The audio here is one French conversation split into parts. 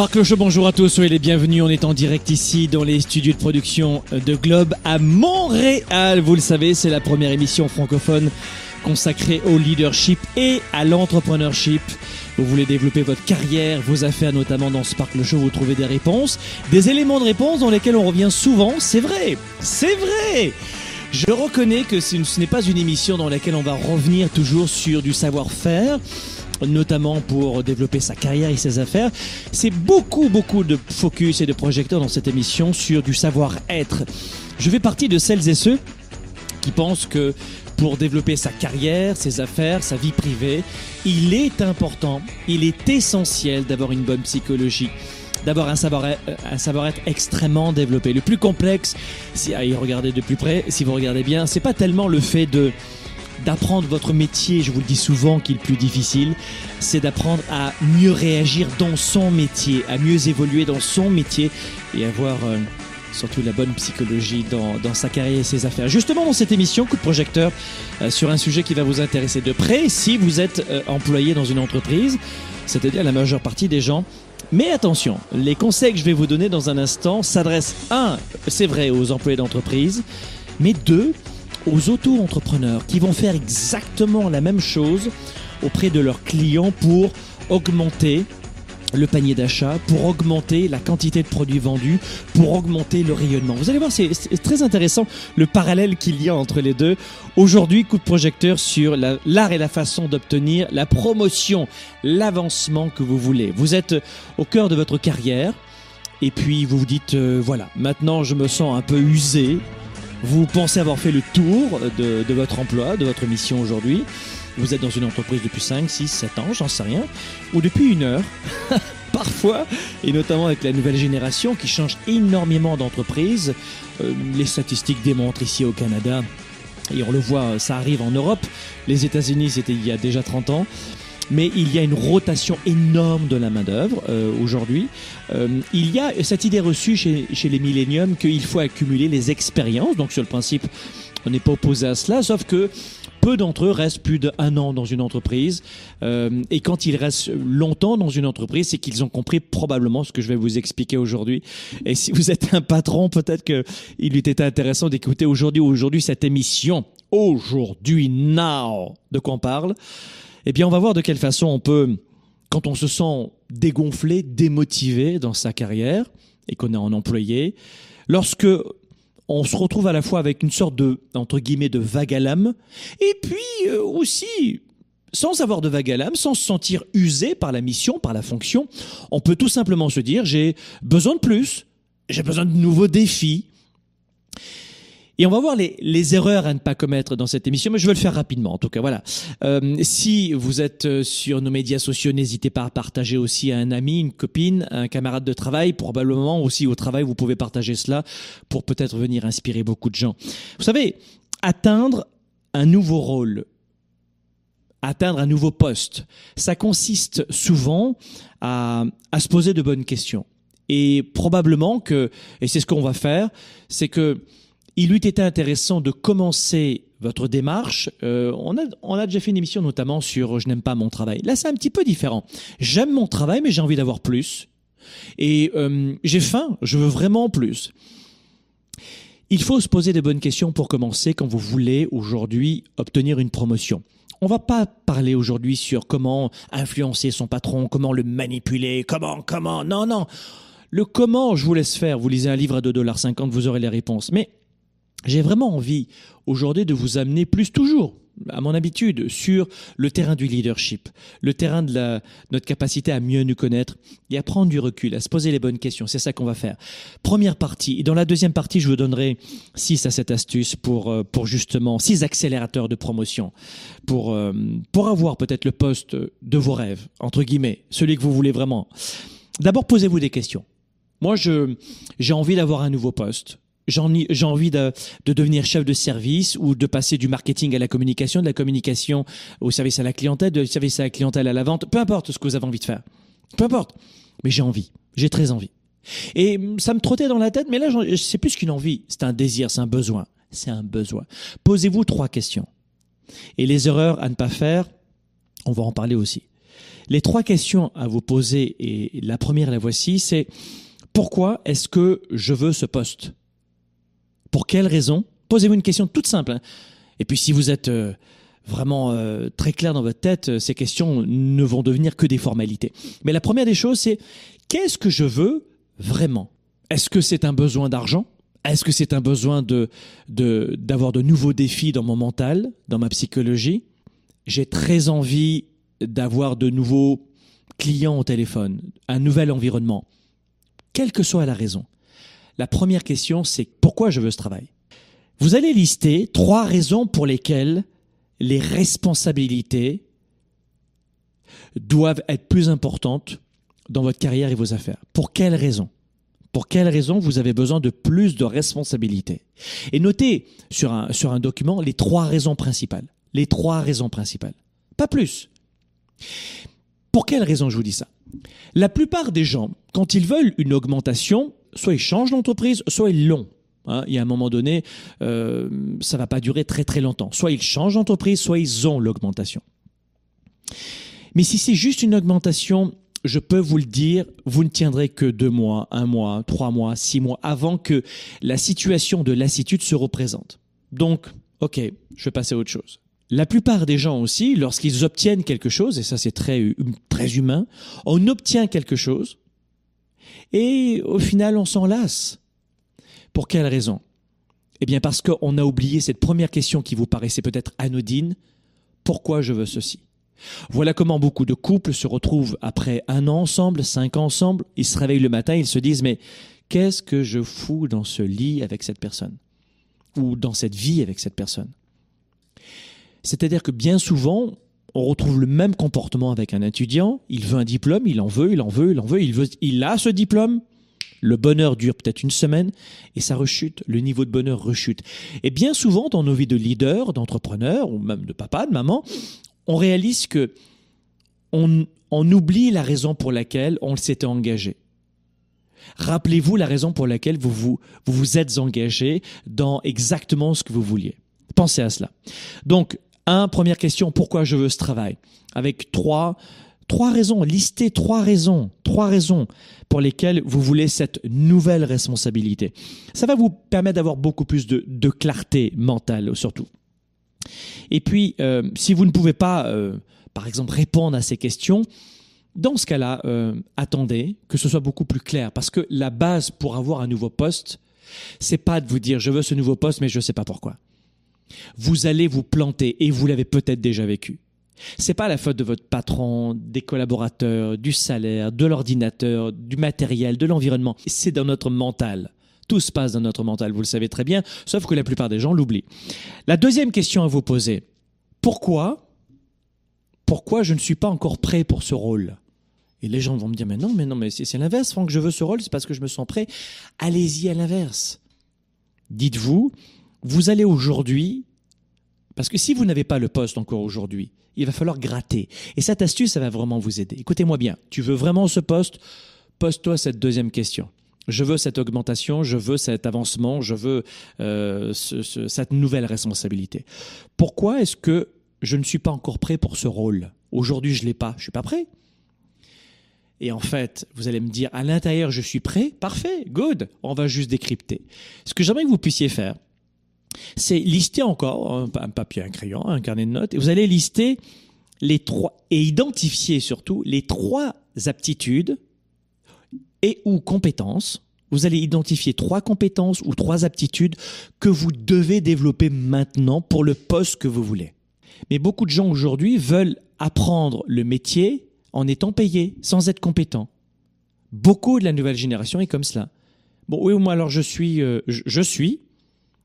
Sparkle Show, bonjour à tous, soyez les bienvenus. On est en direct ici dans les studios de production de Globe à Montréal. Vous le savez, c'est la première émission francophone consacrée au leadership et à l'entrepreneurship. Vous voulez développer votre carrière, vos affaires, notamment dans Sparkle Show, vous trouvez des réponses, des éléments de réponse dans lesquels on revient souvent. C'est vrai, c'est vrai. Je reconnais que ce n'est pas une émission dans laquelle on va revenir toujours sur du savoir-faire notamment pour développer sa carrière et ses affaires. C'est beaucoup, beaucoup de focus et de projecteurs dans cette émission sur du savoir-être. Je fais partie de celles et ceux qui pensent que pour développer sa carrière, ses affaires, sa vie privée, il est important, il est essentiel d'avoir une bonne psychologie d'avoir un savoir-être un savoir extrêmement développé. Le plus complexe, si à y regarder de plus près, si vous regardez bien, c'est pas tellement le fait de d'apprendre votre métier, je vous le dis souvent, qui est le plus difficile, c'est d'apprendre à mieux réagir dans son métier, à mieux évoluer dans son métier et avoir euh, surtout la bonne psychologie dans, dans, sa carrière et ses affaires. Justement, dans cette émission, coup de projecteur euh, sur un sujet qui va vous intéresser de près si vous êtes euh, employé dans une entreprise, c'est-à-dire la majeure partie des gens mais attention, les conseils que je vais vous donner dans un instant s'adressent, un, c'est vrai, aux employés d'entreprise, mais deux, aux auto-entrepreneurs qui vont faire exactement la même chose auprès de leurs clients pour augmenter le panier d'achat, pour augmenter la quantité de produits vendus, pour augmenter le rayonnement. Vous allez voir, c'est très intéressant le parallèle qu'il y a entre les deux. Aujourd'hui, coup de projecteur sur l'art et la façon d'obtenir la promotion, l'avancement que vous voulez. Vous êtes au cœur de votre carrière et puis vous vous dites, euh, voilà, maintenant je me sens un peu usé, vous pensez avoir fait le tour de, votre emploi, de votre mission aujourd'hui. Vous êtes dans une entreprise depuis 5, 6, 7 ans, j'en sais rien. Ou depuis une heure. Parfois, et notamment avec la nouvelle génération qui change énormément d'entreprises. Euh, les statistiques démontrent ici au Canada, et on le voit, ça arrive en Europe. Les États-Unis, c'était il y a déjà 30 ans mais il y a une rotation énorme de la main-d'œuvre euh, aujourd'hui. Euh, il y a cette idée reçue chez, chez les milléniums qu'il faut accumuler les expériences. Donc, sur le principe, on n'est pas opposé à cela, sauf que peu d'entre eux restent plus d'un an dans une entreprise. Euh, et quand ils restent longtemps dans une entreprise, c'est qu'ils ont compris probablement ce que je vais vous expliquer aujourd'hui. Et si vous êtes un patron, peut-être qu'il lui était intéressant d'écouter aujourd'hui, aujourd'hui cette émission. Aujourd'hui, now, de quoi on parle eh bien, on va voir de quelle façon on peut, quand on se sent dégonflé, démotivé dans sa carrière et qu'on est en employé, lorsque on se retrouve à la fois avec une sorte de, entre guillemets, de vague à l'âme, et puis euh, aussi, sans avoir de vague à l'âme, sans se sentir usé par la mission, par la fonction, on peut tout simplement se dire, j'ai besoin de plus, j'ai besoin de nouveaux défis, et on va voir les, les, erreurs à ne pas commettre dans cette émission, mais je vais le faire rapidement. En tout cas, voilà. Euh, si vous êtes euh, sur nos médias sociaux, n'hésitez pas à partager aussi à un ami, une copine, un camarade de travail. Probablement aussi au travail, vous pouvez partager cela pour peut-être venir inspirer beaucoup de gens. Vous savez, atteindre un nouveau rôle, atteindre un nouveau poste, ça consiste souvent à, à se poser de bonnes questions. Et probablement que, et c'est ce qu'on va faire, c'est que il eût été intéressant de commencer votre démarche. Euh, on, a, déjà fait une émission notamment sur Je n'aime pas mon travail. Là, c'est un petit peu différent. J'aime mon travail, mais j'ai envie d'avoir plus. Et euh, j'ai faim, je veux vraiment plus. Il faut se poser des bonnes questions pour commencer quand vous voulez aujourd'hui obtenir une promotion. On va pas parler aujourd'hui sur comment influencer son patron, comment le manipuler, comment, comment. Non, non. Le comment, je vous laisse faire. Vous lisez un livre à 2,50$, vous aurez les réponses. Mais j'ai vraiment envie aujourd'hui de vous amener plus toujours à mon habitude, sur le terrain du leadership, le terrain de la, notre capacité à mieux nous connaître et à prendre du recul, à se poser les bonnes questions. C'est ça qu'on va faire. Première partie. Et dans la deuxième partie, je vous donnerai six à cette astuce pour, euh, pour justement, six accélérateurs de promotion pour, euh, pour avoir peut-être le poste de vos rêves, entre guillemets, celui que vous voulez vraiment. D'abord, posez-vous des questions. Moi, je, j'ai envie d'avoir un nouveau poste j'ai envie de, devenir chef de service ou de passer du marketing à la communication, de la communication au service à la clientèle, du service à la clientèle à la vente, peu importe ce que vous avez envie de faire. Peu importe. Mais j'ai envie. J'ai très envie. Et ça me trottait dans la tête, mais là, c'est plus qu'une envie. C'est un désir, c'est un besoin. C'est un besoin. Posez-vous trois questions. Et les erreurs à ne pas faire, on va en parler aussi. Les trois questions à vous poser, et la première, la voici, c'est pourquoi est-ce que je veux ce poste? Pour quelle raison Posez-vous une question toute simple. Hein. Et puis si vous êtes euh, vraiment euh, très clair dans votre tête, euh, ces questions ne vont devenir que des formalités. Mais la première des choses, c'est qu'est-ce que je veux vraiment? Est-ce que c'est un besoin d'argent? Est-ce que c'est un besoin de d'avoir de, nouveaux défis dans mon mental, dans ma psychologie? J'ai très envie d'avoir de nouveaux clients au téléphone, un nouvel environnement. Quelle que soit la raison. La première question, c'est pourquoi je veux ce travail? Vous allez lister trois raisons pour lesquelles les responsabilités doivent être plus importantes dans votre carrière et vos affaires. Pour quelles raisons? Pour quelles raisons vous avez besoin de plus de responsabilités? Et notez sur un, document les trois raisons principales. Les trois raisons principales. Pas plus. Pour quelles raisons je vous dis ça? La plupart des gens, quand ils veulent une augmentation, soit ils changent d'entreprise, soit ils l'ont. Hein, il y a un moment donné, euh, ça va pas durer très très longtemps. Soit ils changent d'entreprise, soit ils ont l'augmentation. Mais si c'est juste une augmentation, je peux vous le dire, vous ne tiendrez que deux mois, un mois, trois mois, six mois avant que la situation de lassitude se représente. Donc, ok, je vais passer à autre chose. La plupart des gens aussi, lorsqu'ils obtiennent quelque chose, et ça c'est très, très humain, on obtient quelque chose, et au final, on s'en lasse. Pour quelle raison? Eh bien parce qu'on a oublié cette première question qui vous paraissait peut-être anodine. Pourquoi je veux ceci? Voilà comment beaucoup de couples se retrouvent après un an ensemble, cinq ans ensemble, ils se réveillent le matin, ils se disent mais qu'est-ce que je fous dans ce lit avec cette personne? Ou dans cette vie avec cette personne? C'est-à-dire que bien souvent, on retrouve le même comportement avec un étudiant. Il veut un diplôme, il en veut, il en veut, il en veut, il veut, il a ce diplôme. Le bonheur dure peut-être une semaine et ça rechute, le niveau de bonheur rechute. Et bien souvent, dans nos vies de leader, d'entrepreneur ou même de papa, de maman, on réalise que on, oublie la raison pour laquelle on s'était engagé. Rappelez-vous la raison pour laquelle vous vous, vous vous êtes engagé dans exactement ce que vous vouliez. Pensez à cela. Donc, un, première question, pourquoi je veux ce travail? Avec trois, trois raisons, listez trois raisons, trois raisons pour lesquelles vous voulez cette nouvelle responsabilité. Ça va vous permettre d'avoir beaucoup plus de, clarté mentale surtout. Et puis, euh, si vous ne pouvez pas, euh, par exemple, répondre à ces questions, dans ce cas-là, euh, attendez que ce soit beaucoup plus clair, parce que la base pour avoir un nouveau poste, c'est pas de vous dire je veux ce nouveau poste, mais je ne sais pas pourquoi vous allez vous planter et vous l'avez peut-être déjà vécu. C'est pas la faute de votre patron, des collaborateurs, du salaire, de l'ordinateur, du matériel, de l'environnement. C'est dans notre mental. Tout se passe dans notre mental, vous le savez très bien, sauf que la plupart des gens l'oublient. La deuxième question à vous poser, pourquoi pourquoi je ne suis pas encore prêt pour ce rôle? Et les gens vont me dire mais non, mais non, mais c'est l'inverse, Franck, je veux ce rôle, c'est parce que je me sens prêt. Allez-y à l'inverse. Dites-vous, vous allez aujourd'hui, parce que si vous n'avez pas le poste encore aujourd'hui, il va falloir gratter. Et cette astuce, ça va vraiment vous aider. Écoutez-moi bien, tu veux vraiment ce poste? Pose-toi cette deuxième question. Je veux cette augmentation, je veux cet avancement, je veux euh, cette nouvelle responsabilité. Pourquoi est-ce que je ne suis pas encore prêt pour ce rôle? Aujourd'hui, je ne l'ai pas. Je suis pas prêt. Et en fait, vous allez me dire, à l'intérieur, je suis prêt? Parfait, good. On va juste décrypter. Ce que j'aimerais que vous puissiez faire, c'est lister encore un, papier, un crayon, un carnet de notes, et vous allez lister les trois, et identifier surtout les trois aptitudes et ou compétences Vous allez identifier trois compétences ou trois aptitudes que vous devez développer maintenant pour le poste que vous voulez. Mais beaucoup de gens aujourd'hui veulent apprendre le métier en étant payés, sans être compétents. Beaucoup de la nouvelle génération est comme cela. Bon, oui, moi alors je suis, euh, je, suis,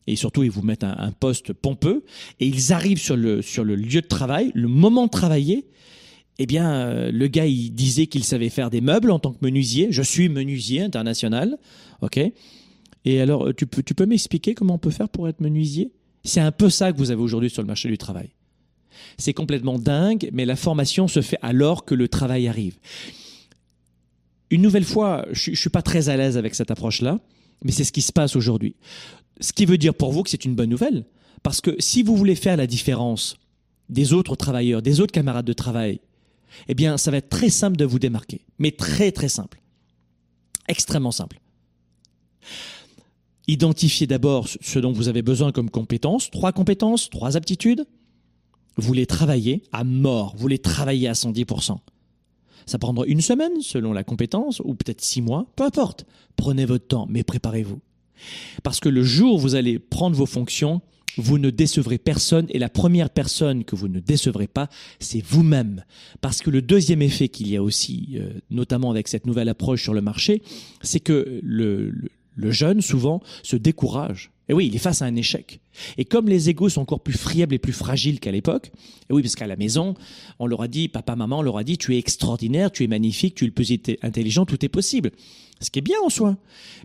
et surtout ils vous mettent un, poste pompeux, et ils arrivent sur le, sur le lieu de travail, le moment de travailler, eh bien, euh, le gars, il disait qu'il savait faire des meubles en tant que menuisier. Je suis menuisier international, ok? Et alors, euh, tu peux, tu peux m'expliquer comment on peut faire pour être menuisier? C'est un peu ça que vous avez aujourd'hui sur le marché du travail. C'est complètement dingue, mais la formation se fait alors que le travail arrive. Une nouvelle fois, je ne suis pas très à l'aise avec cette approche-là, mais c'est ce qui se passe aujourd'hui. Ce qui veut dire pour vous que c'est une bonne nouvelle, parce que si vous voulez faire la différence des autres travailleurs, des autres camarades de travail, eh bien, ça va être très simple de vous démarquer, mais très très simple, extrêmement simple. Identifiez d'abord ce dont vous avez besoin comme compétences, trois compétences, trois aptitudes. Vous les travaillez à mort, vous les travaillez à 110%. Ça prendra une semaine selon la compétence, ou peut-être six mois, peu importe. Prenez votre temps, mais préparez-vous. Parce que le jour où vous allez prendre vos fonctions, vous ne décevrez personne et la première personne que vous ne décevrez pas, c'est vous-même. Parce que le deuxième effet qu'il y a aussi, euh, notamment avec cette nouvelle approche sur le marché, c'est que le, le jeune, souvent, se décourage. Et oui, il est face à un échec. Et comme les égos sont encore plus friables et plus fragiles qu'à l'époque, oui, parce qu'à la maison, on leur a dit, papa, maman, on leur a dit, tu es extraordinaire, tu es magnifique, tu es le plus intelligent, tout est possible. Ce qui est bien en soi.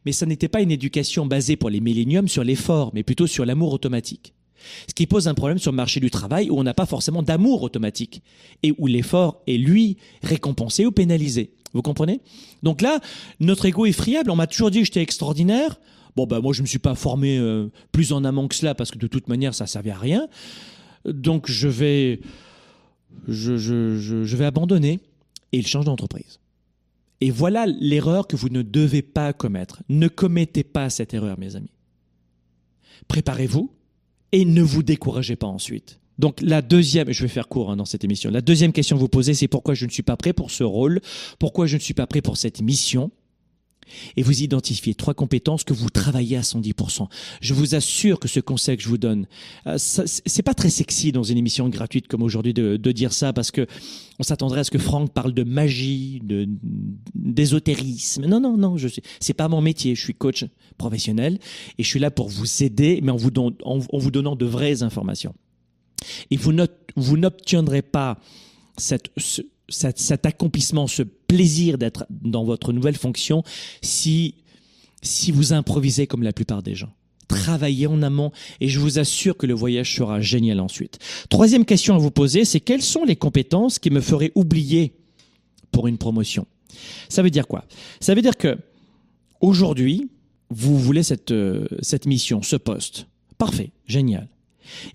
Mais ça n'était pas une éducation basée pour les milléniums sur l'effort, mais plutôt sur l'amour automatique. Ce qui pose un problème sur le marché du travail où on n'a pas forcément d'amour automatique et où l'effort est, lui, récompensé ou pénalisé. Vous comprenez? Donc là, notre ego est friable. On m'a toujours dit que j'étais extraordinaire. Bon, ben moi, je ne me suis pas formé euh, plus en amont que cela parce que de toute manière, ça ne servait à rien. Donc, je vais, je, je, je vais abandonner et il change d'entreprise. Et voilà l'erreur que vous ne devez pas commettre. Ne commettez pas cette erreur, mes amis. Préparez-vous et ne vous découragez pas ensuite. Donc la deuxième, je vais faire court hein, dans cette émission, la deuxième question que vous posez, c'est pourquoi je ne suis pas prêt pour ce rôle, pourquoi je ne suis pas prêt pour cette mission? Et vous identifiez trois compétences que vous travaillez à 110%. Je vous assure que ce conseil que je vous donne, euh, c'est pas très sexy dans une émission gratuite comme aujourd'hui de, dire ça parce que on s'attendrait à ce que Franck parle de magie, de d'ésotérisme. Non, non, non, je c'est pas mon métier. Je suis coach professionnel et je suis là pour vous aider, mais en vous donnant de vraies informations. Et vous n'obtiendrez pas cette, cet, accomplissement, ce plaisir d'être dans votre nouvelle fonction si, si vous improvisez comme la plupart des gens. Travaillez en amont et je vous assure que le voyage sera génial ensuite. Troisième question à vous poser, c'est quelles sont les compétences qui me feraient oublier pour une promotion? Ça veut dire quoi? Ça veut dire que aujourd'hui, vous voulez cette, euh, cette mission, ce poste. Parfait, génial.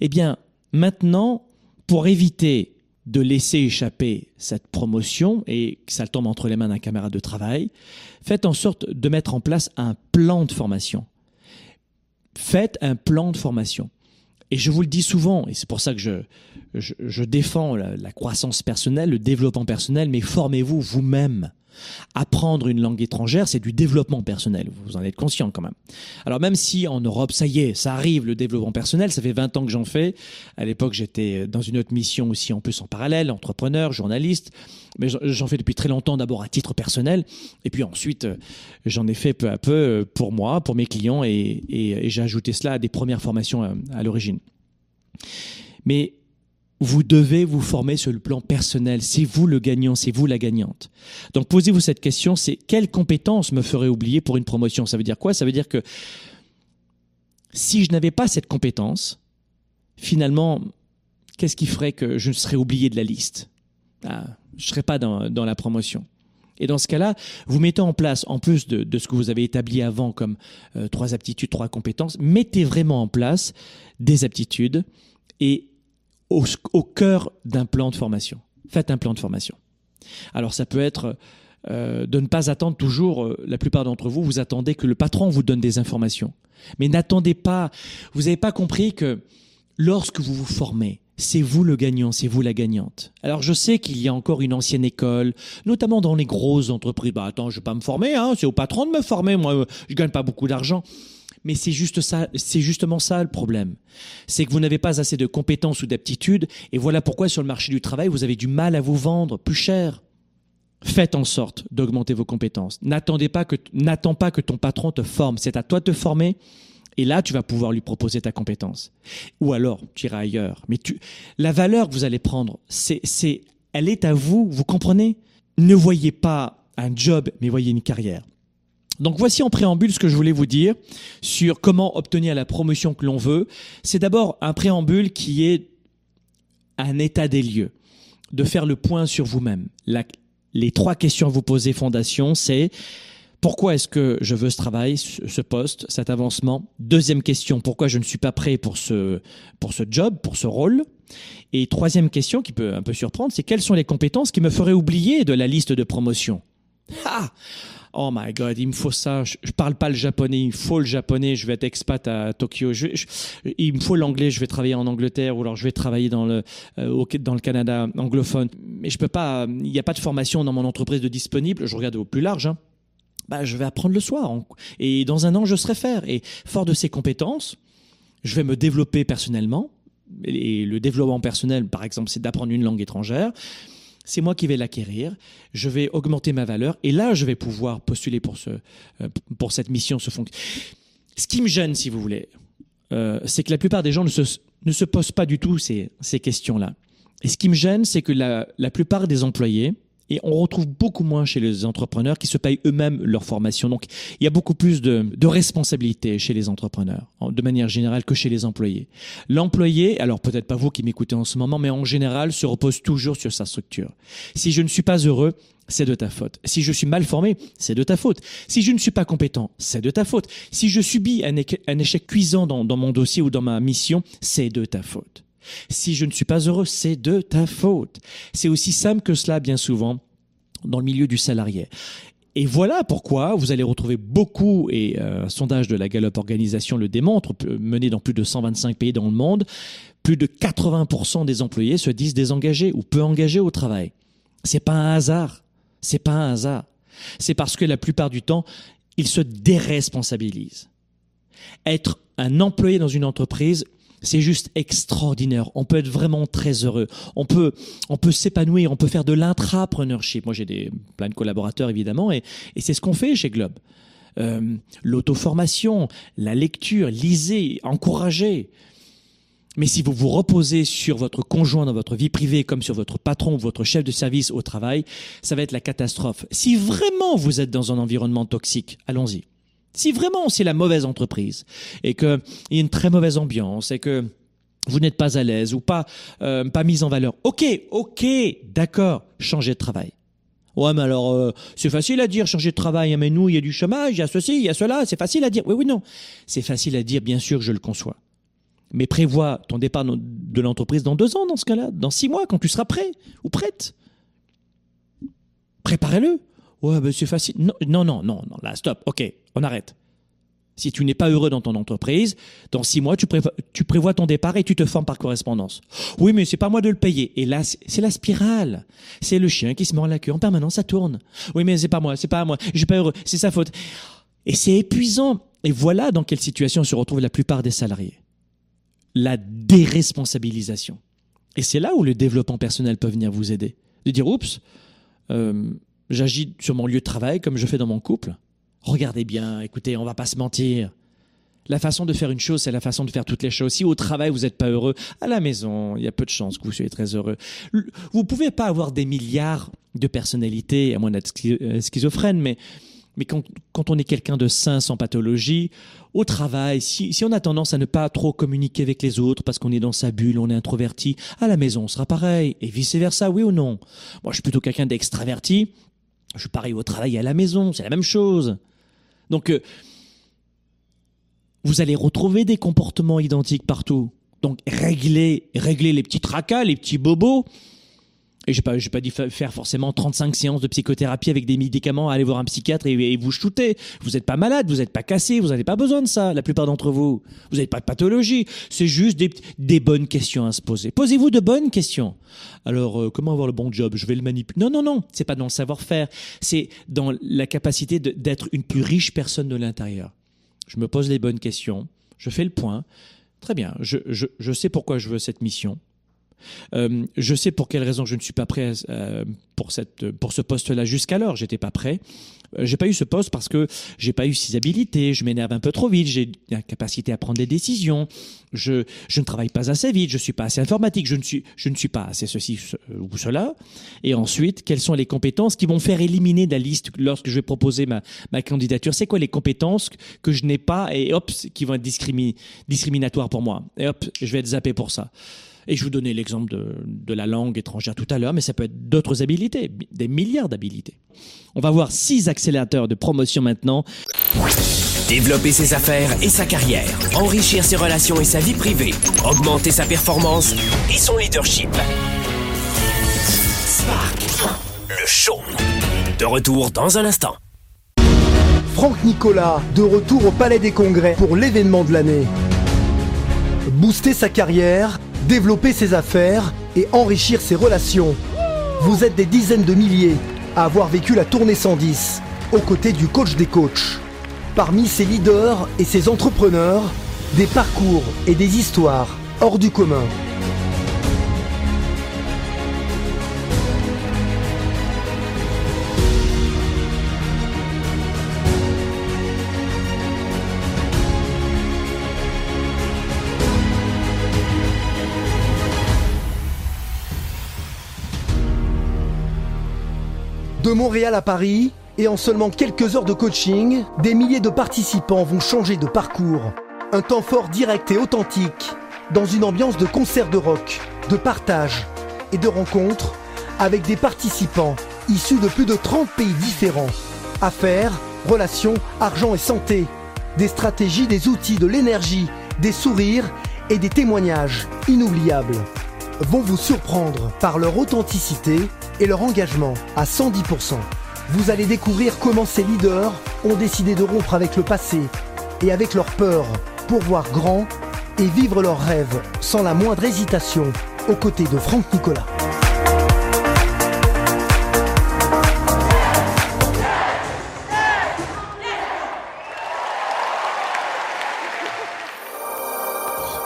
Eh bien, Maintenant, pour éviter de laisser échapper cette promotion et que ça tombe entre les mains d'un camarade de travail, faites en sorte de mettre en place un plan de formation. Faites un plan de formation. Et je vous le dis souvent, et c'est pour ça que je, je, défends la, croissance personnelle, le développement personnel, mais formez-vous vous-même. Apprendre une langue étrangère, c'est du développement personnel. Vous en êtes conscient quand même. Alors même si en Europe, ça y est, ça arrive le développement personnel, ça fait 20 ans que j'en fais. À l'époque, j'étais dans une autre mission aussi en plus en parallèle, entrepreneur, journaliste. Mais j'en fais depuis très longtemps d'abord à titre personnel. Et puis ensuite, j'en ai fait peu à peu pour moi, pour mes clients. Et, j'ai ajouté cela à des premières formations à, à l'origine. Mais vous devez vous former sur le plan personnel. C'est vous le gagnant, c'est vous la gagnante. Donc posez-vous cette question, c'est quelle compétence me ferait oublier pour une promotion? Ça veut dire quoi? Ça veut dire que si je n'avais pas cette compétence, finalement, qu'est-ce qui ferait que je serais oublié de la liste? Ah, Je ne serais pas dans, la promotion. Et dans ce cas-là, vous mettez en place, en plus de, ce que vous avez établi avant comme euh, trois aptitudes, trois compétences, mettez vraiment en place des aptitudes et au, cœur d'un plan de formation. Faites un plan de formation. Alors ça peut être euh, de ne pas attendre toujours, euh, la plupart d'entre vous, vous attendez que le patron vous donne des informations. Mais n'attendez pas, vous n'avez pas compris que lorsque vous vous formez, c'est vous le gagnant, c'est vous la gagnante. Alors je sais qu'il y a encore une ancienne école, notamment dans les grosses entreprises. Bah attends, je vais pas me former, hein, c'est au patron de me former, moi je gagne pas beaucoup d'argent. Mais c'est juste ça, c'est justement ça le problème. C'est que vous n'avez pas assez de compétences ou d'aptitudes, et voilà pourquoi sur le marché du travail, vous avez du mal à vous vendre plus cher. Faites en sorte d'augmenter vos compétences. N'attendez pas que, n'attends pas que ton patron te forme. C'est à toi de te former et là, tu vas pouvoir lui proposer ta compétence. Ou alors, tu iras ailleurs. Mais tu, la valeur que vous allez prendre, c'est, c'est, elle est à vous. Vous comprenez? Ne voyez pas un job, mais voyez une carrière. Donc voici en préambule ce que je voulais vous dire sur comment obtenir la promotion que l'on veut. C'est d'abord un préambule qui est un état des lieux, de faire le point sur vous-même. les trois questions à vous poser fondation, c'est pourquoi est-ce que je veux ce travail, ce poste, cet avancement? Deuxième question, pourquoi je ne suis pas prêt pour ce, pour ce job, pour ce rôle? Et troisième question qui peut un peu surprendre, c'est quelles sont les compétences qui me feraient oublier de la liste de promotion? Ah Oh my god, il me faut ça. Je, ne parle pas le japonais, il faut le japonais. Je vais être expat à Tokyo. il me faut l'anglais. Je vais travailler en Angleterre ou alors je vais travailler dans le euh, dans le Canada anglophone. Mais je peux pas. Il n'y a pas de formation dans mon entreprise de disponible. Je regarde au plus large. Hein bah, je vais apprendre le soir. Et dans un an, je serai faire. Et fort de ces compétences, je vais me développer personnellement. Et le développement personnel, par exemple, c'est d'apprendre une langue étrangère. C'est moi qui vais l'acquérir. Je vais augmenter ma valeur. Et là, je vais pouvoir postuler pour, ce, euh, pour cette mission, ce fonction. Ce qui me gêne, si vous voulez, euh, c'est que la plupart des gens ne se, ne se posent pas du tout ces, ces questions-là. Et ce qui me gêne, c'est que la, la plupart des employés, et on retrouve beaucoup moins chez les entrepreneurs qui se payent eux-mêmes leur formation. Donc, il y a beaucoup plus de, de responsabilité chez les entrepreneurs, de manière générale, que chez les employés. L'employé, alors peut-être pas vous qui m'écoutez en ce moment, mais en général, se repose toujours sur sa structure. Si je ne suis pas heureux, c'est de ta faute. Si je suis mal formé, c'est de ta faute. Si je ne suis pas compétent, c'est de ta faute. Si je subis un, échec cuisant dans, dans mon dossier ou dans ma mission, c'est de ta faute. Si je ne suis pas heureux, c'est de ta faute. C'est aussi simple que cela bien souvent dans le milieu du salarié. Et voilà pourquoi vous allez retrouver beaucoup, et euh, un sondage de la Gallup Organisation le démontre, mené dans plus de 125 pays dans le monde, plus de 80% des employés se disent désengagés ou peu engagés au travail. C'est pas un hasard. C'est pas un hasard. C'est parce que la plupart du temps, ils se déresponsabilisent. Être un employé dans une entreprise, c'est juste extraordinaire. On peut être vraiment très heureux. On peut, on peut s'épanouir. On peut faire de l'intrapreneurship. Moi, j'ai des plein de collaborateurs évidemment, et, et c'est ce qu'on fait chez Globe. Euh, L'auto-formation, la lecture, lisez, encouragez. Mais si vous vous reposez sur votre conjoint dans votre vie privée comme sur votre patron ou votre chef de service au travail, ça va être la catastrophe. Si vraiment vous êtes dans un environnement toxique, allons-y. Si vraiment c'est la mauvaise entreprise et qu'il y a une très mauvaise ambiance et que vous n'êtes pas à l'aise ou pas euh, pas mis en valeur, ok, ok, d'accord, changez de travail. Ouais, mais alors euh, c'est facile à dire changer de travail. Hein, mais nous, il y a du chômage, il y a ceci, il y a cela. C'est facile à dire. Oui, oui, non. C'est facile à dire, bien sûr, je le conçois. Mais prévois ton départ de l'entreprise dans deux ans, dans ce cas-là, dans six mois, quand tu seras prêt ou prête. Préparez-le. Ouais, ben c'est facile. Non, non, non, non, là, stop. Ok, on arrête. Si tu n'es pas heureux dans ton entreprise, dans six mois, tu prévois, ton départ et tu te formes par correspondance. Oui, mais c'est pas moi de le payer. Et là, c'est la spirale. C'est le chien qui se mord la queue en permanence, ça tourne. Oui, mais c'est pas moi, c'est pas moi. Je suis pas heureux. C'est sa faute. Et c'est épuisant. Et voilà dans quelle situation se retrouvent la plupart des salariés. La déresponsabilisation. Et c'est là où le développement personnel peut venir vous aider. De dire, oups, euh, j'agis sur mon lieu de travail comme je fais dans mon couple. Regardez bien, écoutez, on va pas se mentir. La façon de faire une chose, c'est la façon de faire toutes les choses. Si au travail vous n'êtes pas heureux, à la maison, il y a peu de chances que vous soyez très heureux. Vous pouvez pas avoir des milliards de personnalités, à moins d'être euh, schizophrène, mais quand, on est quelqu'un de sain, sans pathologie, au travail, si, si on a tendance à ne pas trop communiquer avec les autres parce qu'on est dans sa bulle, on est introverti, à la maison on sera pareil, et vice versa, oui ou non? Moi, je suis plutôt quelqu'un d'extraverti. Je suis pareil au travail et à la maison, c'est la même chose. Donc, euh, vous allez retrouver des comportements identiques partout. Donc, réglez, réglez les petits tracas, les petits bobos. Et j'ai pas, j'ai pas dit faire forcément 35 séances de psychothérapie avec des médicaments, aller voir un psychiatre et, vous shooter. Vous n'êtes pas malade, vous n'êtes pas cassé, vous n'avez pas besoin de ça, la plupart d'entre vous. Vous n'avez pas de pathologie. C'est juste des, des bonnes questions à se poser. Posez-vous de bonnes questions. Alors, euh, comment avoir le bon job? Je vais le manipuler. Non, non, non. C'est pas dans le savoir-faire. C'est dans la capacité d'être une plus riche personne de l'intérieur. Je me pose les bonnes questions. Je fais le point. Très bien. Je, je, je sais pourquoi je veux cette mission. Euh, je sais pour quelle raison je ne suis pas prêt euh, pour, ce poste-là jusqu'alors. J'étais pas prêt. Euh, j'ai pas eu ce poste parce que j'ai pas eu ces habilités. Je m'énerve un peu trop vite. J'ai la capacité à prendre des décisions. Je, ne travaille pas assez vite. Je suis pas assez informatique. Je ne suis, pas assez ceci ou cela. Et ensuite, quelles sont les compétences qui vont faire éliminer de la liste lorsque je vais proposer ma, ma candidature? C'est quoi les compétences que je n'ai pas? Et hop, qui vont être discriminatoires pour moi Et hop, je vais être zappé pour ça. Et je vous donnais l'exemple de, de, la langue étrangère tout à l'heure, mais ça peut être d'autres habilités, des milliards d'habilités. On va voir six accélérateurs de promotion maintenant. Développer ses affaires et sa carrière, enrichir ses relations et sa vie privée, augmenter sa performance et son leadership. Spark, le show. De retour dans un instant. Franck Nicolas, de retour au Palais des Congrès pour l'événement de l'année. Booster sa carrière développer ses affaires et enrichir ses relations. Vous êtes des dizaines de milliers à avoir vécu la tournée 110 aux côtés du coach des coachs. Parmi ses leaders et ses entrepreneurs, des parcours et des histoires hors du commun. Montréal à Paris, et en seulement quelques heures de coaching, des milliers de participants vont changer de parcours. Un temps fort direct et authentique, dans une ambiance de concert de rock, de partage et de rencontres avec des participants issus de plus de 30 pays différents. Affaires, relations, argent et santé. Des stratégies, des outils, de l'énergie, des sourires et des témoignages inoubliables vont vous surprendre par leur authenticité et leur engagement à 110%. Vous allez découvrir comment ces leaders ont décidé de rompre avec le passé et avec leur peur pour voir grand et vivre leurs rêves sans la moindre hésitation aux côtés de Franck Nicolas.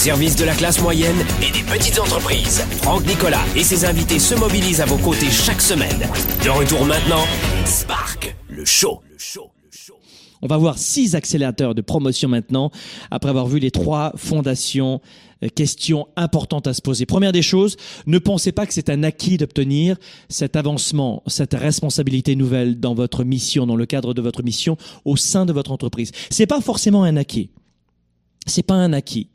Service de la classe moyenne et des petites entreprises. Franck Nicolas et ses invités se mobilisent à vos côtés chaque semaine. De retour maintenant, Spark, le show. On va voir six accélérateurs de promotion maintenant, après avoir vu les trois fondations euh, questions importantes à se poser. Première des choses, ne pensez pas que c'est un acquis d'obtenir cet avancement, cette responsabilité nouvelle dans votre mission, dans le cadre de votre mission au sein de votre entreprise. C'est pas forcément un acquis. C'est pas un acquis.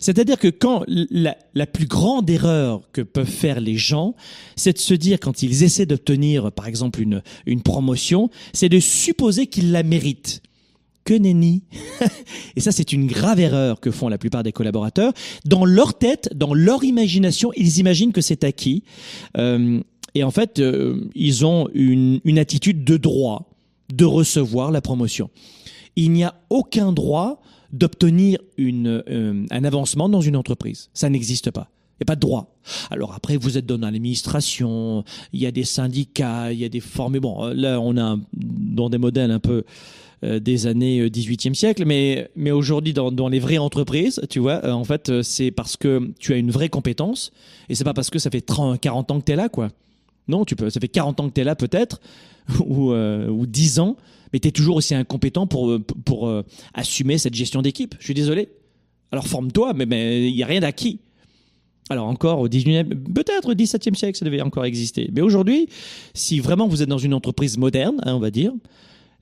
C'est-à-dire que quand la, plus grande erreur que peuvent faire les gens, c'est de se dire quand ils essaient d'obtenir, par exemple, une, promotion, c'est de supposer qu'ils la méritent. que nenni. et ça, c'est une grave erreur que font la plupart des collaborateurs. Dans leur tête, dans leur imagination, ils imaginent que c'est acquis. Euh, et en fait, euh, ils ont une attitude de droit de recevoir la promotion. Il n'y a aucun droit d'obtenir euh, un avancement dans une entreprise. Ça n'existe pas. Il n'y a pas de droit. Alors après, vous êtes dans l'administration, il y a des syndicats, il y a des formes. Bon, là, on a dans des modèles un peu euh, des années 18e euh, siècle, mais, aujourd'hui, dans, les vraies entreprises, tu vois, en fait, c'est parce que tu as une vraie compétence, et c'est pas parce que ça fait 30, 40 ans que tu es là, quoi. Non, tu peux, ça fait 40 ans que tu es là, peut-être, ou, ou 10 ans, mais tu es toujours aussi incompétent pour, euh, pour, euh, assumer cette gestion d'équipe. Je suis désolé. Alors forme-toi, mais il n'y a rien d'acquis. Alors encore au 19e, peut-être au 17e siècle, ça devait encore exister. Mais aujourd'hui, si vraiment vous êtes dans une entreprise moderne, hein, on va dire,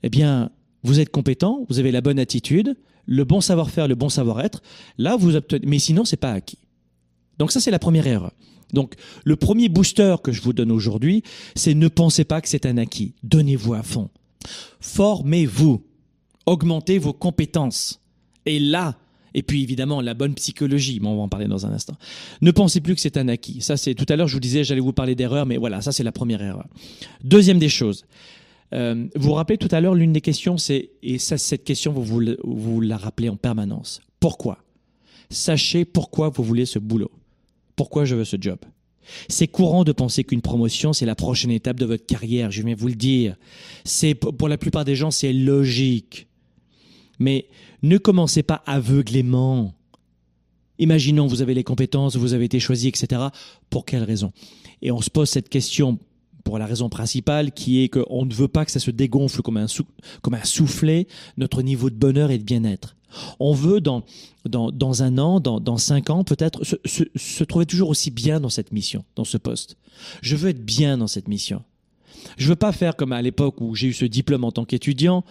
eh bien, vous êtes compétent, vous avez la bonne attitude, le bon savoir-faire, le bon savoir-être. Là, vous obtenez. Mais sinon, c'est pas acquis. Donc ça, c'est la première erreur. Donc, le premier booster que je vous donne aujourd'hui, c'est ne pensez pas que c'est un acquis. Donnez-vous à fond. Formez-vous, augmentez vos compétences. Et là, et puis évidemment la bonne psychologie, mais on va en parler dans un instant. Ne pensez plus que c'est un acquis. Ça c'est tout à l'heure je vous disais j'allais vous parler d'erreur, mais voilà ça c'est la première erreur. Deuxième des choses. Euh, vous vous rappelez tout à l'heure l'une des questions c'est et ça cette question vous, vous vous la rappelez en permanence. Pourquoi? Sachez pourquoi vous voulez ce boulot. Pourquoi je veux ce job? C'est courant de penser qu'une promotion, c'est la prochaine étape de votre carrière, je viens vous le dire. C'est, pour la plupart des gens, c'est logique. Mais ne commencez pas aveuglément. Imaginons, vous avez les compétences, vous avez été choisi, etc. Pour quelle raison? Et on se pose cette question pour la raison principale qui est qu'on ne veut pas que ça se dégonfle comme un, comme un soufflet, notre niveau de bonheur et de bien-être. On veut, dans, dans, un an, dans, dans cinq ans, peut-être se, trouver toujours aussi bien dans cette mission, dans ce poste. Je veux être bien dans cette mission. Je veux pas faire comme à l'époque où j'ai eu ce diplôme en tant qu'étudiant.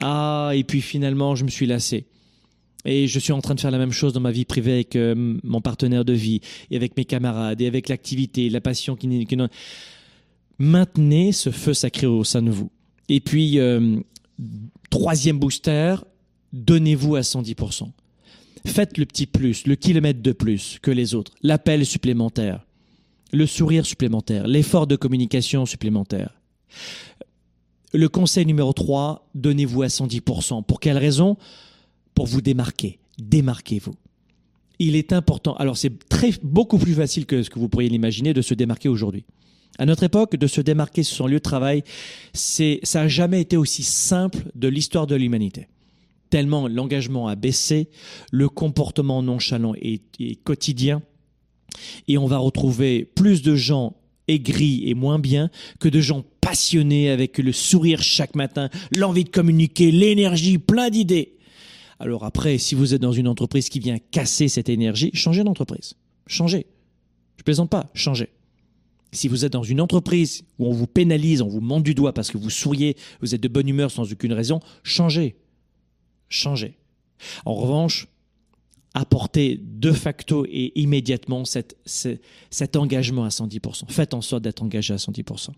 Ah, et puis finalement, je me suis lassé. Et je suis en train de faire la même chose dans ma vie privée avec euh, mon partenaire de vie, et avec mes camarades, et avec l'activité, la passion qui, qui Maintenez ce feu sacré au sein de vous. Et puis, euh, troisième booster, donnez-vous à 110%. Faites le petit plus, le kilomètre de plus que les autres, l'appel supplémentaire, le sourire supplémentaire, l'effort de communication supplémentaire. Le conseil numéro 3, donnez-vous à 110%. Pour quelle raison? Pour vous démarquer. Démarquez-vous. Il est important. Alors c'est très beaucoup plus facile que ce que vous pourriez l'imaginer de se démarquer aujourd'hui. À notre époque, de se démarquer sur son lieu de travail, c'est ça n'a jamais été aussi simple de l'histoire de l'humanité tellement l'engagement a baissé, le comportement nonchalant est, quotidien, et on va retrouver plus de gens aigris et moins bien que de gens passionnés avec le sourire chaque matin, l'envie de communiquer, l'énergie, plein d'idées. Alors après, si vous êtes dans une entreprise qui vient casser cette énergie, changez d'entreprise. Changez. Je plaisante pas, changez. Si vous êtes dans une entreprise où on vous pénalise, on vous monte du doigt parce que vous souriez, vous êtes de bonne humeur sans aucune raison, changez changer. En revanche, apporter de facto et immédiatement cet, cet engagement à 110%. Faites en sorte d'être engagé à 110%.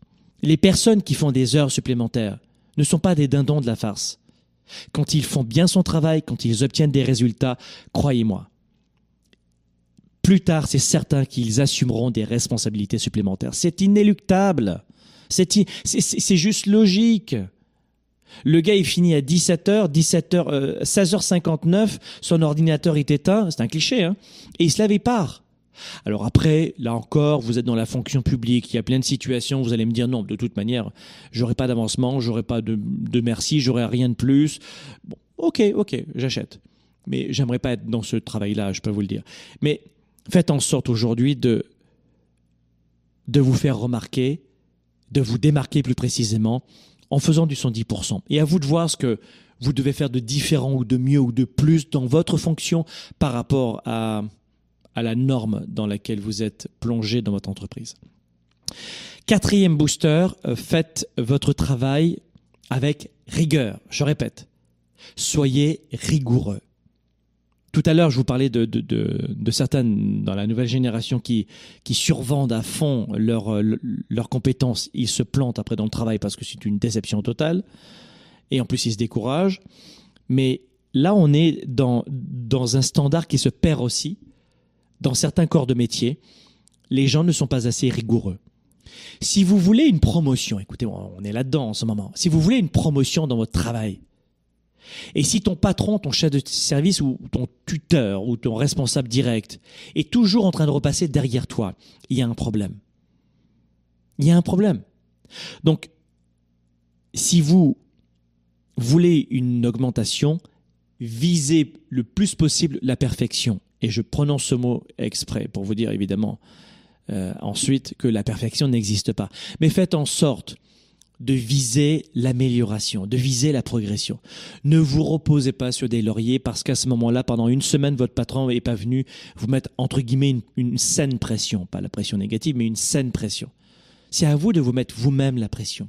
Les personnes qui font des heures supplémentaires ne sont pas des dindons de la farce. Quand ils font bien son travail, quand ils obtiennent des résultats, croyez-moi, plus tard, c'est certain qu'ils assumeront des responsabilités supplémentaires. C'est inéluctable. C'est juste logique. Le gars, il finit à 17h, 17h, 16h59, son ordinateur est éteint, c'est un cliché, hein, et il se lève et part. Alors après, là encore, vous êtes dans la fonction publique, il y a plein de situations, vous allez me dire non, de toute manière, j'aurai pas d'avancement, j'aurai pas de, de merci, j'aurai rien de plus. Bon, ok, ok, j'achète. Mais j'aimerais pas être dans ce travail-là, je peux vous le dire. Mais faites en sorte aujourd'hui de, de vous faire remarquer, de vous démarquer plus précisément, en faisant du 110%. Et à vous de voir ce que vous devez faire de différent ou de mieux ou de plus dans votre fonction par rapport à, la norme dans laquelle vous êtes plongé dans votre entreprise. Quatrième booster, euh, faites votre travail avec rigueur. Je répète, soyez rigoureux. Tout à l'heure, je vous parlais de, de, de, certaines dans la nouvelle génération qui, qui survendent à fond leurs leur compétences. Ils se plantent après dans le travail parce que c'est une déception totale. Et en plus, ils se découragent. Mais là, on est dans, dans un standard qui se perd aussi. Dans certains corps de métier, les gens ne sont pas assez rigoureux. Si vous voulez une promotion, écoutez, on est là-dedans en ce moment. Si vous voulez une promotion dans votre travail, et si ton patron, ton chef de service ou ton tuteur ou ton responsable direct est toujours en train de repasser derrière toi, il y a un problème. Il y a un problème. Donc, si vous voulez une augmentation, visez le plus possible la perfection. Et je prononce ce mot exprès pour vous dire évidemment euh, ensuite que la perfection n'existe pas. Mais faites en sorte de viser l'amélioration, de viser la progression. Ne vous reposez pas sur des lauriers parce qu'à ce moment-là, pendant une semaine, votre patron n'est pas venu vous mettre entre guillemets une, saine pression, pas la pression négative, mais une saine pression. C'est à vous de vous mettre vous-même la pression.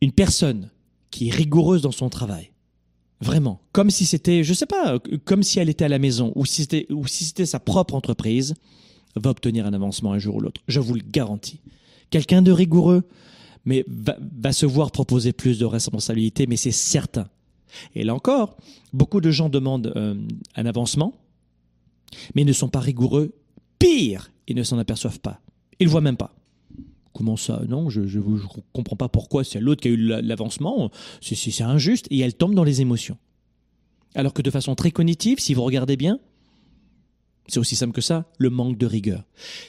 Une personne qui est rigoureuse dans son travail, vraiment, comme si c'était, je sais pas, comme si elle était à la maison ou si c'était sa propre entreprise, va obtenir un avancement un jour ou l'autre. Je vous le garantis. Quelqu'un de rigoureux, mais va, se voir proposer plus de responsabilités, mais c'est certain. Et là encore, beaucoup de gens demandent euh, un avancement, mais ne sont pas rigoureux. Pire, ils ne s'en aperçoivent pas. Ils ne voient même pas. Comment ça? Non, je ne comprends pas pourquoi c'est l'autre qui a eu l'avancement. C'est injuste et elle tombe dans les émotions. Alors que de façon très cognitive, si vous regardez bien, c'est aussi simple que ça, le manque de rigueur.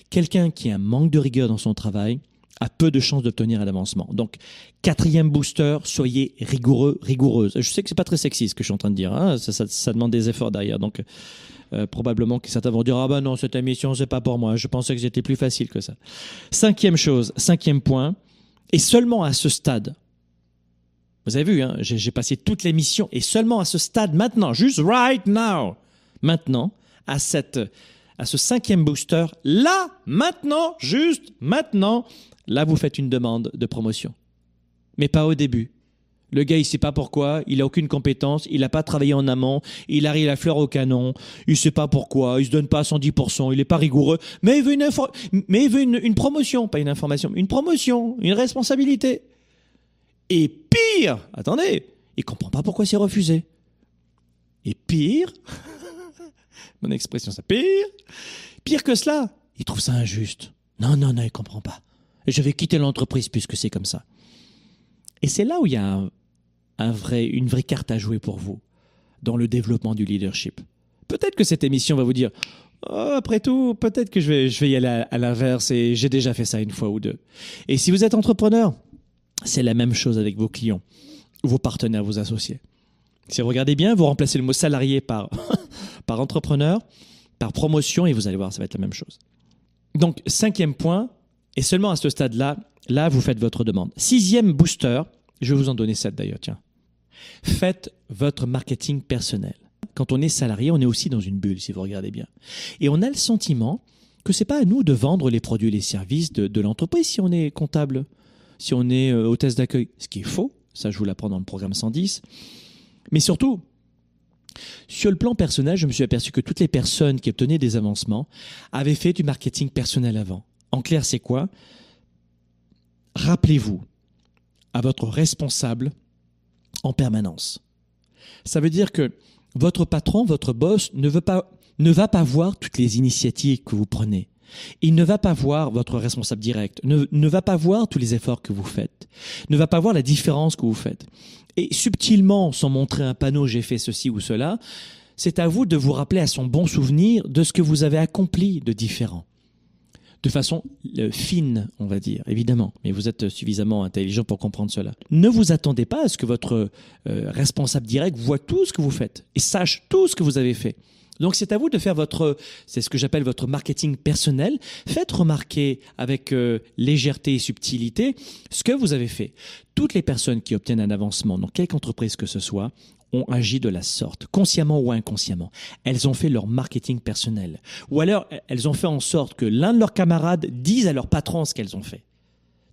Quelqu'un qui a un manque de rigueur dans son travail a peu de chances d'obtenir un avancement. Donc, quatrième booster, soyez rigoureux, rigoureuse. Je sais que c'est pas très sexy ce que je suis en train de dire, hein. ça, demande des efforts derrière. Donc, euh, probablement que certains vont dire ah ben non cette émission c'est pas pour moi. Je pensais que c'était plus facile que ça. Cinquième chose, cinquième point, et seulement à ce stade. Vous avez vu, hein, j'ai passé toute l'émission et seulement à ce stade maintenant, juste right now, maintenant, à cette à ce cinquième booster, là, maintenant, juste maintenant, là, vous faites une demande de promotion. Mais pas au début. Le gars, il sait pas pourquoi, il a aucune compétence, il n'a pas travaillé en amont, il arrive à fleur au canon, il sait pas pourquoi, il se donne pas à 110%, il est pas rigoureux, mais il veut une mais il veut une, promotion, pas une information, une promotion, une responsabilité. Et pire, attendez, il comprend pas pourquoi c'est refusé. Et pire, mon expression, ça pire. Pire que cela, il trouve ça injuste. Non, non, non, il comprend pas. Je vais quitter l'entreprise puisque c'est comme ça. Et c'est là où il y a une vraie carte à jouer pour vous dans le développement du leadership. Peut-être que cette émission va vous dire oh, après tout, peut-être que je vais, je vais y aller à l'inverse et j'ai déjà fait ça une fois ou deux. Et si vous êtes entrepreneur, c'est la même chose avec vos clients, vos partenaires, vos associés. Si vous regardez bien, vous remplacez le mot salarié par, par entrepreneur, par promotion, et vous allez voir, ça va être la même chose. Donc, cinquième point, et seulement à ce stade-là, là, vous faites votre demande. Sixième booster, je vais vous en donner sept d'ailleurs, tiens. Faites votre marketing personnel. Quand on est salarié, on est aussi dans une bulle, si vous regardez bien. Et on a le sentiment que c'est pas à nous de vendre les produits et les services de, de l'entreprise si on est comptable, si on est euh, hôtesse d'accueil. Ce qui est faux, ça je vous l'apprends dans le programme 110. Mais surtout, sur le plan personnel, je me suis aperçu que toutes les personnes qui obtenaient des avancements avaient fait du marketing personnel avant. En clair, c'est quoi? Rappelez-vous à votre responsable en permanence. Ça veut dire que votre patron, votre boss ne, ne va pas voir toutes les initiatives que vous prenez. Il ne va pas voir votre responsable direct, ne, ne va pas voir tous les efforts que vous faites, ne va pas voir la différence que vous faites et subtilement, sans montrer un panneau j'ai fait ceci ou cela, c'est à vous de vous rappeler à son bon souvenir de ce que vous avez accompli de différent. De façon euh, fine, on va dire, évidemment, mais vous êtes suffisamment intelligent pour comprendre cela. Ne vous attendez pas à ce que votre euh, responsable direct voit tout ce que vous faites et sache tout ce que vous avez fait. Donc c'est à vous de faire votre, c'est ce que j'appelle votre marketing personnel. Faites remarquer avec euh, légèreté et subtilité ce que vous avez fait. Toutes les personnes qui obtiennent un avancement dans quelque entreprise que ce soit ont agi de la sorte, consciemment ou inconsciemment. Elles ont fait leur marketing personnel. Ou alors, elles ont fait en sorte que l'un de leurs camarades dise à leur patron ce qu'elles ont fait.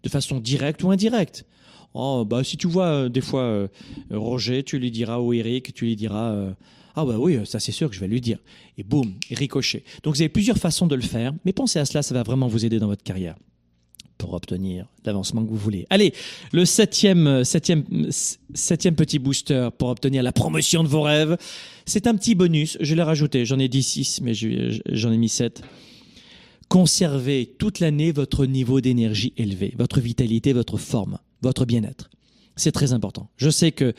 De façon directe ou indirecte. Oh, bah, si tu vois euh, des fois euh, Roger, tu lui diras, ou Eric, tu lui diras, ah bah oui, ça c'est sûr que je vais lui dire. Et boum, ricochet. Donc vous avez plusieurs façons de le faire, mais pensez à cela, ça va vraiment vous aider dans votre carrière. pour obtenir l'avancement que vous voulez. Allez, le septième, septième, septième petit booster pour obtenir la promotion de vos rêves, c'est un petit bonus. Je l'ai rajouté. J'en ai dit 6, mais j'en ai mis 7. Conservez toute l'année votre niveau d'énergie élevé, votre vitalité, votre forme, votre bien-être. C'est très important. Je sais que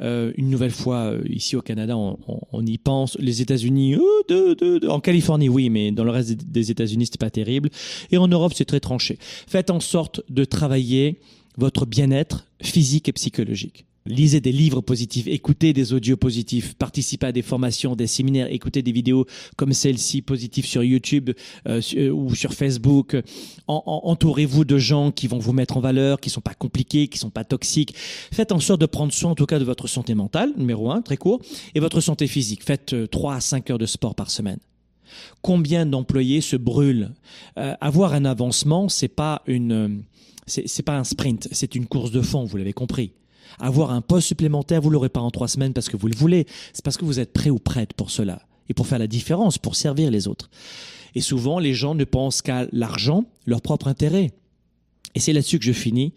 euh, une nouvelle fois euh, ici au Canada, on, y pense. Les États-Unis, euh, en Californie, oui, mais dans le reste des États-Unis, c'est pas terrible. Et en Europe, c'est très tranché. Faites en sorte de travailler votre bien-être physique et psychologique lisez des livres positifs, écoutez des audios positifs, participez à des formations, des séminaires, écoutez des vidéos comme celle-ci positives sur YouTube euh, euh, ou sur Facebook. entourez-vous de gens qui vont vous mettre en valeur, qui sont pas compliqués, qui sont pas toxiques. Faites en sorte de prendre soin en tout cas de votre santé mentale, numéro un, très court, et votre santé physique. Faites 3 euh, à 5 heures de sport par semaine. Combien d'employés se brûlent? Avoir un avancement, c'est pas une, c'est pas un sprint, c'est une course de fond. Vous l'avez compris. Avoir un poste supplémentaire, vous l'aurez pas en trois semaines parce que vous le voulez. C'est parce que vous êtes prêt ou prête pour cela et pour faire la différence, pour servir les autres. Et souvent, les gens ne pensent qu'à l'argent, leur propre intérêt. Et c'est là-dessus que je finis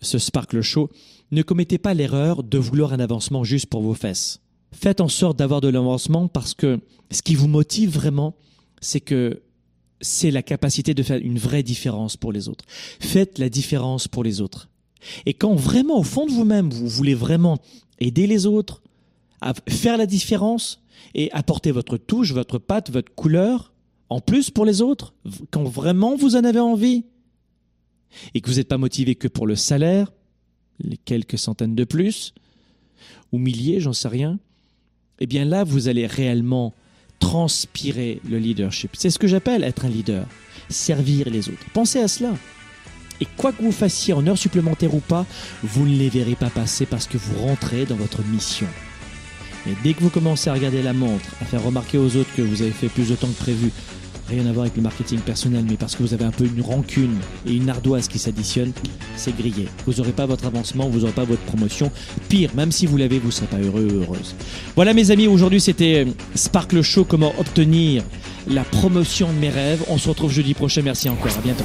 ce Sparkle Show. Ne commettez pas l'erreur de vouloir un avancement juste pour vos fesses. Faites en sorte d'avoir de l'avancement parce que ce qui vous motive vraiment, c'est que c'est la capacité de faire une vraie différence pour les autres. Faites la différence pour les autres. Et quand vraiment, au fond de vous-même, vous voulez vraiment aider les autres, à faire la différence et apporter votre touche, votre patte, votre couleur, en plus pour les autres, quand vraiment vous en avez envie, et que vous n'êtes pas motivé que pour le salaire, les quelques centaines de plus, ou milliers, j'en sais rien, eh bien là, vous allez réellement transpirer le leadership. C'est ce que j'appelle être un leader, servir les autres. Pensez à cela. Et quoi que vous fassiez en heures supplémentaires ou pas, vous ne les verrez pas passer parce que vous rentrez dans votre mission. Mais dès que vous commencez à regarder la montre, à faire remarquer aux autres que vous avez fait plus de temps que prévu, rien à voir avec le marketing personnel, mais parce que vous avez un peu une rancune et une ardoise qui s'additionnent, c'est grillé. Vous n'aurez pas votre avancement, vous n'aurez pas votre promotion. Pire, même si vous l'avez, vous ne serez pas heureux ou heureuse. Voilà mes amis, aujourd'hui c'était Sparkle Show, comment obtenir la promotion de mes rêves. On se retrouve jeudi prochain, merci encore, à bientôt